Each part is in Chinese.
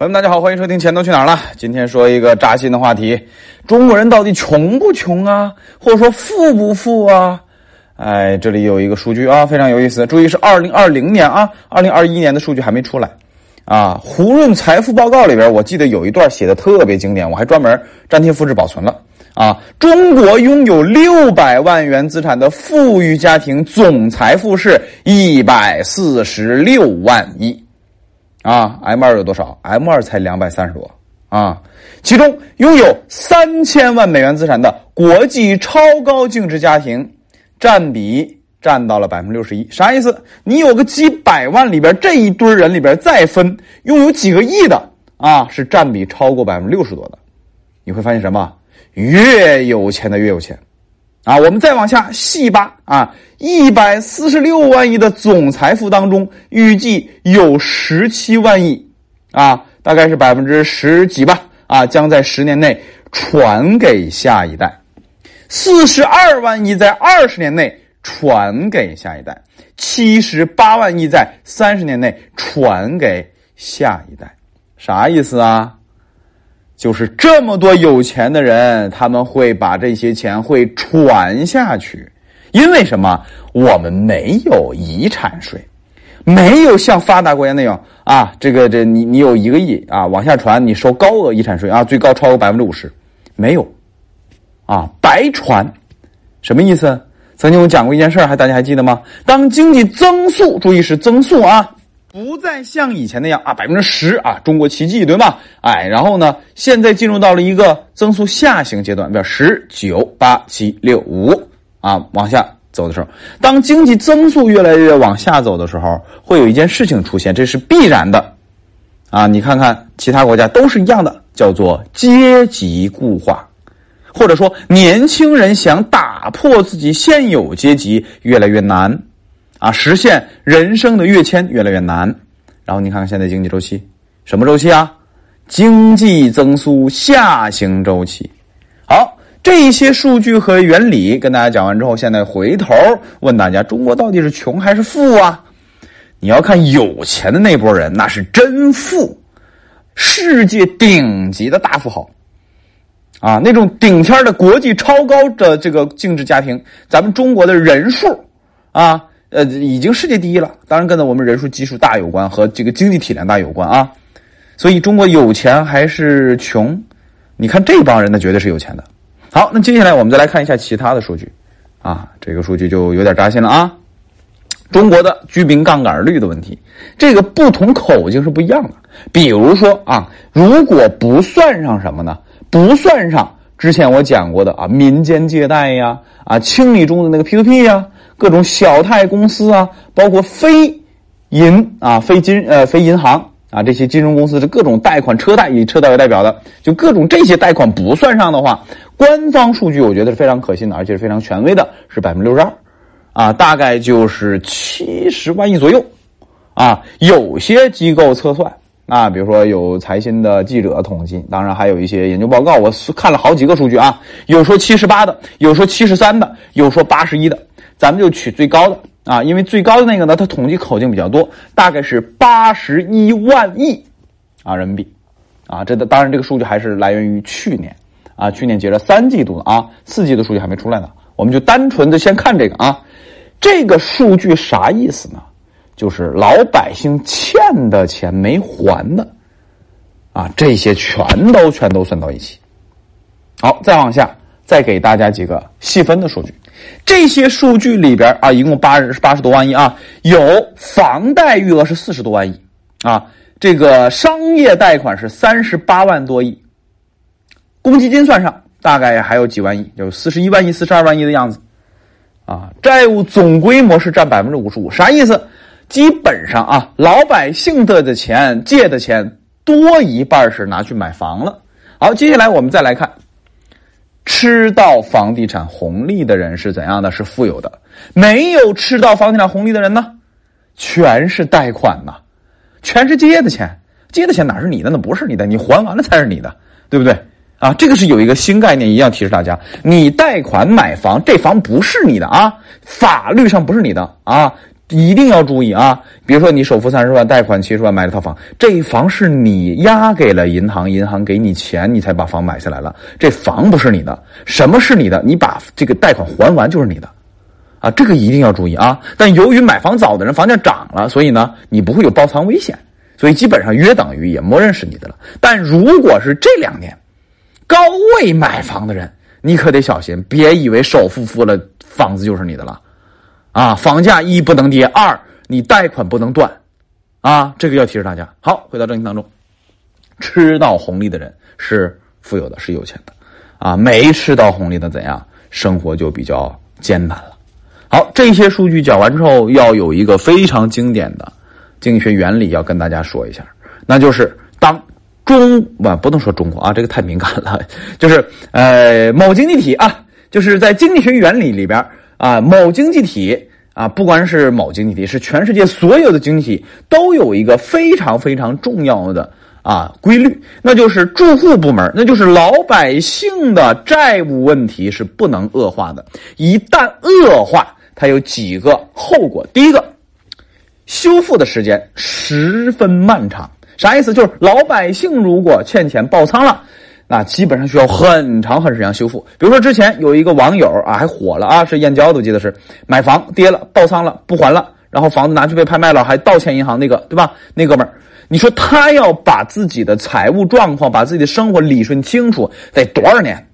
朋友们，大家好，欢迎收听《钱都去哪儿了》。今天说一个扎心的话题：中国人到底穷不穷啊？或者说富不富啊？哎，这里有一个数据啊，非常有意思。注意是二零二零年啊，二零二一年的数据还没出来啊。胡润财富报告里边，我记得有一段写的特别经典，我还专门粘贴复制保存了啊。中国拥有六百万元资产的富裕家庭总财富是一百四十六万亿。啊，M 二有多少？M 二才两百三十多啊！其中拥有三千万美元资产的国际超高净值家庭，占比占到了百分之六十一。啥意思？你有个几百万里边这一堆人里边再分拥有几个亿的啊，是占比超过百分之六十多的。你会发现什么？越有钱的越有钱。啊，我们再往下细扒啊，一百四十六万亿的总财富当中，预计有十七万亿，啊，大概是百分之十几吧，啊，将在十年内传给下一代，四十二万亿在二十年内传给下一代，七十八万亿在三十年内传给下一代，啥意思啊？就是这么多有钱的人，他们会把这些钱会传下去，因为什么？我们没有遗产税，没有像发达国家那样啊，这个这你你有一个亿啊，往下传你收高额遗产税啊，最高超过百分之五十，没有，啊，白传，什么意思？曾经我讲过一件事儿还大家还记得吗？当经济增速，注意是增速啊。不再像以前那样啊，百分之十啊，中国奇迹对吧？哎，然后呢，现在进入到了一个增速下行阶段，比如十九八七六五啊，往下走的时候，当经济增速越来越往下走的时候，会有一件事情出现，这是必然的啊。你看看其他国家都是一样的，叫做阶级固化，或者说年轻人想打破自己现有阶级越来越难。啊，实现人生的跃迁越来越难。然后你看看现在经济周期，什么周期啊？经济增速下行周期。好，这些数据和原理跟大家讲完之后，现在回头问大家：中国到底是穷还是富啊？你要看有钱的那波人，那是真富，世界顶级的大富豪啊，那种顶天的国际超高的这个净值家庭，咱们中国的人数啊。呃，已经世界第一了，当然跟我们人数基数大有关，和这个经济体量大有关啊。所以中国有钱还是穷？你看这帮人，那绝对是有钱的。好，那接下来我们再来看一下其他的数据，啊，这个数据就有点扎心了啊。中国的居民杠杆率的问题，这个不同口径是不一样的。比如说啊，如果不算上什么呢？不算上之前我讲过的啊，民间借贷呀，啊，清理中的那个 P to P 呀。各种小贷公司啊，包括非银啊、非金呃、非银行啊这些金融公司的各种贷款、车贷以车贷为代表的，就各种这些贷款不算上的话，官方数据我觉得是非常可信的，而且是非常权威的，是百分之六十二，啊，大概就是七十万亿左右，啊，有些机构测算啊，比如说有财新的记者统计，当然还有一些研究报告，我看了好几个数据啊，有说七十八的，有说七十三的，有说八十一的。咱们就取最高的啊，因为最高的那个呢，它统计口径比较多，大概是八十一万亿啊人民币啊。这的当然这个数据还是来源于去年啊，去年截着三季度的啊，四季度数据还没出来呢。我们就单纯的先看这个啊，这个数据啥意思呢？就是老百姓欠的钱没还的啊，这些全都全都算到一起。好，再往下，再给大家几个细分的数据。这些数据里边啊，一共八十八十多万亿啊，有房贷余额是四十多万亿啊，这个商业贷款是三十八万多亿，公积金算上大概还有几万亿，有四十一万亿、四十二万亿的样子啊。债务总规模是占百分之五十五，啥意思？基本上啊，老百姓的的钱借的钱多一半是拿去买房了。好，接下来我们再来看。吃到房地产红利的人是怎样的？是富有的。没有吃到房地产红利的人呢？全是贷款呐，全是借的钱。借的钱哪是你的？那不是你的，你还完了才是你的，对不对？啊，这个是有一个新概念，一定要提示大家：你贷款买房，这房不是你的啊，法律上不是你的啊，一定要注意啊！比如说你首付三十万，贷款七十万买了套房，这房是你押给了银行，银行给你钱，你才把房买下来了。这房不是你的，什么是你的？你把这个贷款还完就是你的，啊，这个一定要注意啊！但由于买房早的人房价涨了，所以呢，你不会有爆仓危险，所以基本上约等于也默认是你的了。但如果是这两年高位买房的人，你可得小心，别以为首付付了，房子就是你的了。啊，房价一不能跌，二你贷款不能断，啊，这个要提示大家。好，回到正题当中，吃到红利的人是富有的，是有钱的，啊，没吃到红利的怎样，生活就比较艰难了。好，这些数据讲完之后，要有一个非常经典的经济学原理要跟大家说一下，那就是当中啊，不能说中国啊，这个太敏感了，就是呃，某经济体啊，就是在经济学原理里边。啊，某经济体啊，不管是某经济体，是全世界所有的经济体，都有一个非常非常重要的啊规律，那就是住户部门，那就是老百姓的债务问题是不能恶化的。一旦恶化，它有几个后果。第一个，修复的时间十分漫长。啥意思？就是老百姓如果欠钱爆仓了。那基本上需要很长很长时间修复。比如说之前有一个网友啊，还火了啊，是燕郊的，我记得是买房跌了，爆仓了，不还了，然后房子拿去被拍卖了，还倒欠银行那个，对吧？那哥们儿，你说他要把自己的财务状况、把自己的生活理顺清楚，得多少年？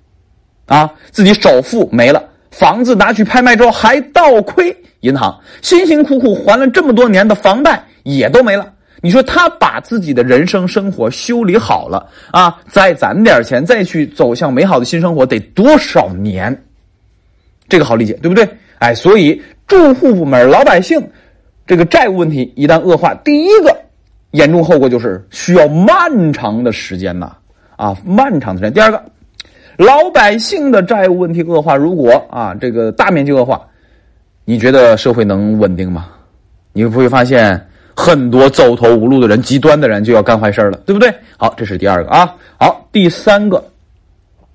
啊，自己首付没了，房子拿去拍卖之后还倒亏银行，辛辛苦苦还了这么多年的房贷也都没了。你说他把自己的人生生活修理好了啊，再攒点钱，再去走向美好的新生活，得多少年？这个好理解，对不对？哎，所以住户部门、老百姓这个债务问题一旦恶化，第一个严重后果就是需要漫长的时间呐，啊，漫长的时间。第二个，老百姓的债务问题恶化，如果啊这个大面积恶化，你觉得社会能稳定吗？你会不会发现？很多走投无路的人、极端的人就要干坏事了，对不对？好，这是第二个啊。好，第三个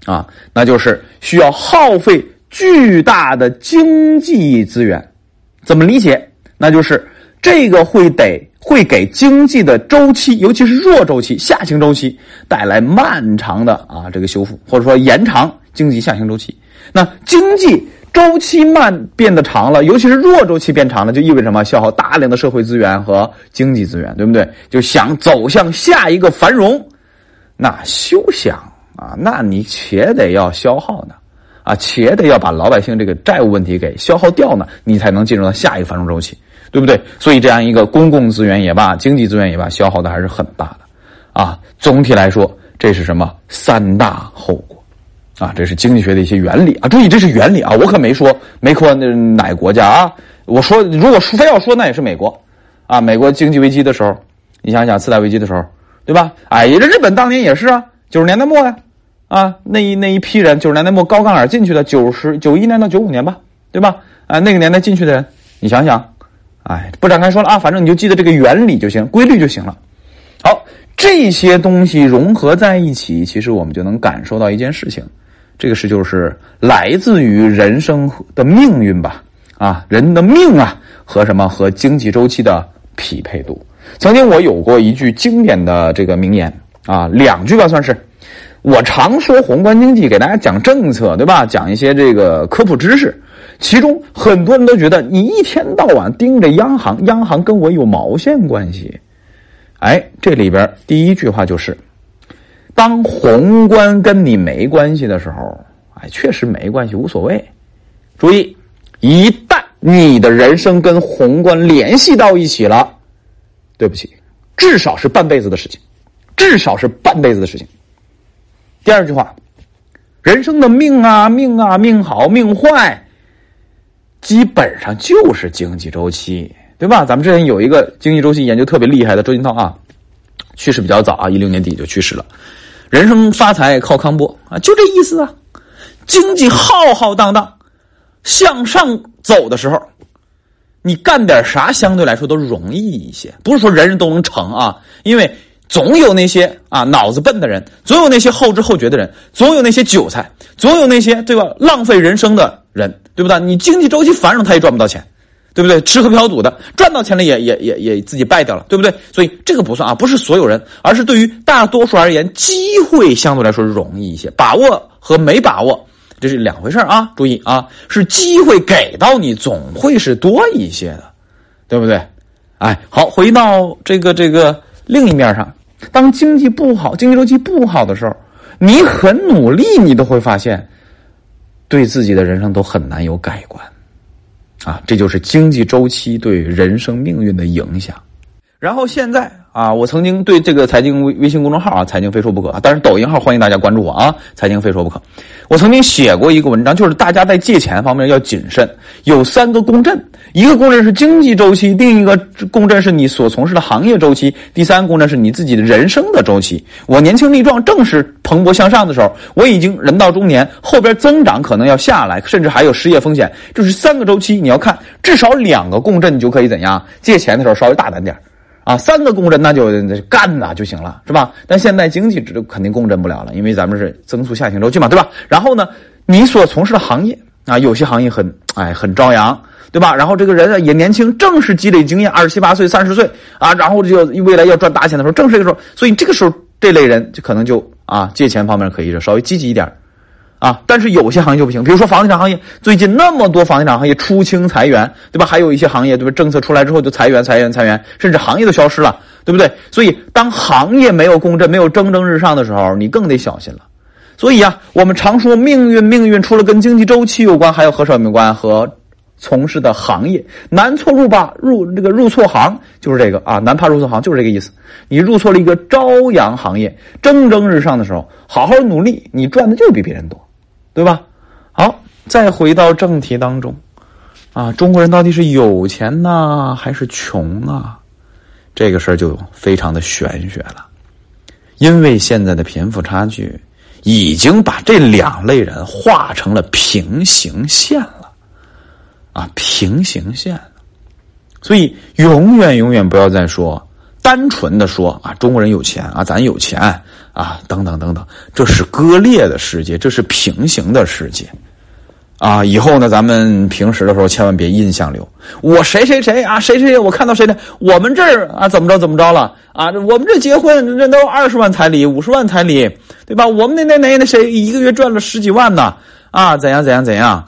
啊，那就是需要耗费巨大的经济资源。怎么理解？那就是这个会得会给经济的周期，尤其是弱周期、下行周期带来漫长的啊这个修复，或者说延长经济下行周期。那经济。周期慢变得长了，尤其是弱周期变长了，就意味着什么？消耗大量的社会资源和经济资源，对不对？就想走向下一个繁荣，那休想啊！那你且得要消耗呢，啊，且得要把老百姓这个债务问题给消耗掉呢，你才能进入到下一个繁荣周期，对不对？所以这样一个公共资源也罢，经济资源也罢，消耗的还是很大的，啊，总体来说，这是什么？三大后果。啊，这是经济学的一些原理啊！注意，这是原理啊！我可没说没说那哪个国家啊！我说，如果非要说，那也是美国啊！美国经济危机的时候，你想想次贷危机的时候，对吧？哎，这日本当年也是啊，九十年代末呀，啊，那一那一批人九十年代末高杠杆进去的，九十九一年到九五年吧，对吧？啊，那个年代进去的人，你想想，哎，不展开说了啊，反正你就记得这个原理就行，规律就行了。好，这些东西融合在一起，其实我们就能感受到一件事情。这个是就是来自于人生的命运吧，啊，人的命啊和什么和经济周期的匹配度。曾经我有过一句经典的这个名言啊，两句吧算是。我常说宏观经济，给大家讲政策，对吧？讲一些这个科普知识，其中很多人都觉得你一天到晚盯着央行，央行跟我有毛线关系？哎，这里边第一句话就是。当宏观跟你没关系的时候，哎，确实没关系，无所谓。注意，一旦你的人生跟宏观联系到一起了，对不起，至少是半辈子的事情，至少是半辈子的事情。第二句话，人生的命啊，命啊，命好命坏，基本上就是经济周期，对吧？咱们之前有一个经济周期研究特别厉害的周金涛啊，去世比较早啊，一六年底就去世了。人生发财靠康波啊，就这意思啊！经济浩浩荡荡向上走的时候，你干点啥相对来说都容易一些。不是说人人都能成啊，因为总有那些啊脑子笨的人，总有那些后知后觉的人，总有那些韭菜，总有那些对吧？浪费人生的人，对不对？你经济周期繁荣，他也赚不到钱，对不对？吃喝嫖赌的赚到钱了也也也也自己败掉了，对不对？所以这个不算啊，不是所有人，而是对于大多数而言，机会相对来说容易一些，把握和没把握这是两回事啊。注意啊，是机会给到你总会是多一些的，对不对？哎，好，回到这个这个另一面上，当经济不好、经济周期不好的时候，你很努力，你都会发现，对自己的人生都很难有改观。啊，这就是经济周期对人生命运的影响。然后现在啊，我曾经对这个财经微微信公众号啊，财经非说不可，但是抖音号欢迎大家关注我啊，财经非说不可。我曾经写过一个文章，就是大家在借钱方面要谨慎，有三个共振，一个共振是经济周期，另一个共振是你所从事的行业周期，第三个共振是你自己的人生的周期。我年轻力壮，正是蓬勃向上的时候，我已经人到中年，后边增长可能要下来，甚至还有失业风险，就是三个周期，你要看至少两个共振，你就可以怎样借钱的时候稍微大胆点啊，三个共振那就干呐就行了，是吧？但现在经济这肯定共振不了了，因为咱们是增速下行周期嘛，对吧？然后呢，你所从事的行业啊，有些行业很哎很朝阳，对吧？然后这个人也年轻，正是积累经验，二十七八岁、三十岁啊，然后就未来要赚大钱的时候，正是这个时候，所以这个时候这类人就可能就啊借钱方面可以稍微积极一点。啊，但是有些行业就不行，比如说房地产行业，最近那么多房地产行业出清裁员，对吧？还有一些行业，对吧？政策出来之后就裁员、裁员、裁员，甚至行业都消失了，对不对？所以当行业没有共振、没有蒸蒸日上的时候，你更得小心了。所以啊，我们常说命运，命运除了跟经济周期有关，还有和什么有关？和从事的行业，难错入吧，入这个入错行就是这个啊，难怕入错行就是这个意思。你入错了一个朝阳行业，蒸蒸日上的时候，好好努力，你赚的就比别人多。对吧？好，再回到正题当中，啊，中国人到底是有钱呢，还是穷啊？这个事儿就非常的玄学了，因为现在的贫富差距已经把这两类人画成了平行线了，啊，平行线，所以永远永远不要再说单纯的说啊，中国人有钱啊，咱有钱。啊，等等等等，这是割裂的世界，这是平行的世界，啊！以后呢，咱们平时的时候千万别印象流，我谁谁谁啊，谁谁谁，我看到谁呢？我们这儿啊，怎么着怎么着了啊？我们这结婚这都二十万彩礼，五十万彩礼，对吧？我们那那那那谁一个月赚了十几万呢？啊，怎样怎样怎样？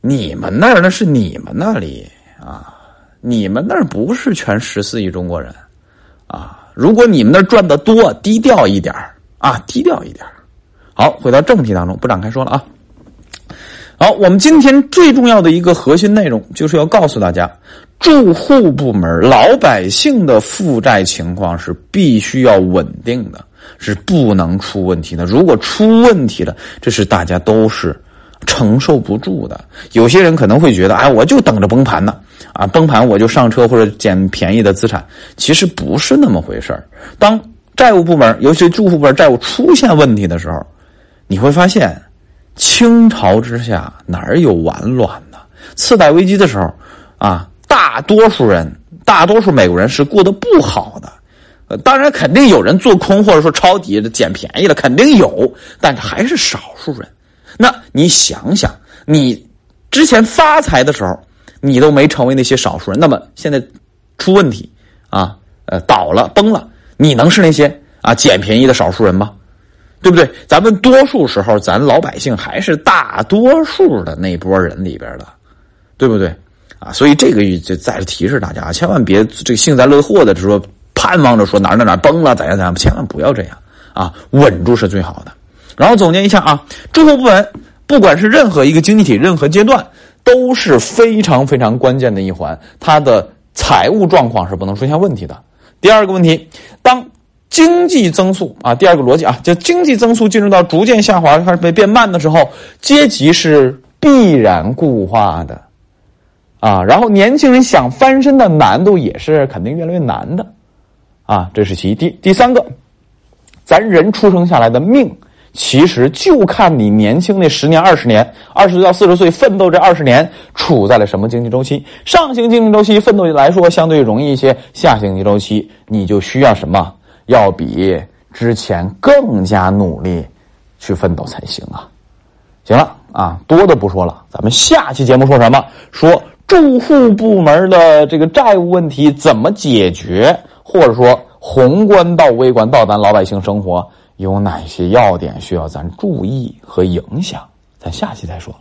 你们那儿那是你们那里啊，你们那儿不是全十四亿中国人啊？如果你们那赚的多，低调一点。啊，低调一点。好，回到正题当中，不展开说了啊。好，我们今天最重要的一个核心内容，就是要告诉大家，住户部门老百姓的负债情况是必须要稳定的，是不能出问题的。如果出问题了，这是大家都是承受不住的。有些人可能会觉得，哎，我就等着崩盘呢，啊，崩盘我就上车或者捡便宜的资产。其实不是那么回事当债务部门，尤其住户部门债务出现问题的时候，你会发现，倾巢之下哪有完卵呢？次贷危机的时候，啊，大多数人，大多数美国人是过得不好的。呃，当然肯定有人做空或者说抄底的捡便宜了，肯定有，但是还是少数人。那你想想，你之前发财的时候，你都没成为那些少数人，那么现在出问题啊，呃，倒了，崩了。你能是那些啊捡便宜的少数人吗？对不对？咱们多数时候，咱老百姓还是大多数的那波人里边的，对不对？啊，所以这个就再次提示大家，千万别这个幸灾乐祸的就说盼望着说哪哪哪崩了怎样怎样，千万不要这样啊，稳住是最好的。然后总结一下啊，住户不稳，不管是任何一个经济体、任何阶段，都是非常非常关键的一环，它的财务状况是不能出现问题的。第二个问题，当经济增速啊，第二个逻辑啊，就经济增速进入到逐渐下滑开始被变慢的时候，阶级是必然固化的，啊，然后年轻人想翻身的难度也是肯定越来越难的，啊，这是其一。第第三个，咱人出生下来的命。其实就看你年轻那十年、二十年，二十岁到四十岁奋斗这二十年处在了什么经济周期？上行经济周期奋斗来说相对容易一些，下行经济周期你就需要什么？要比之前更加努力去奋斗才行啊！行了啊，多的不说了，咱们下期节目说什么？说住户部门的这个债务问题怎么解决，或者说宏观到微观到咱老百姓生活有哪些要点需要咱注意和影响？咱下期再说。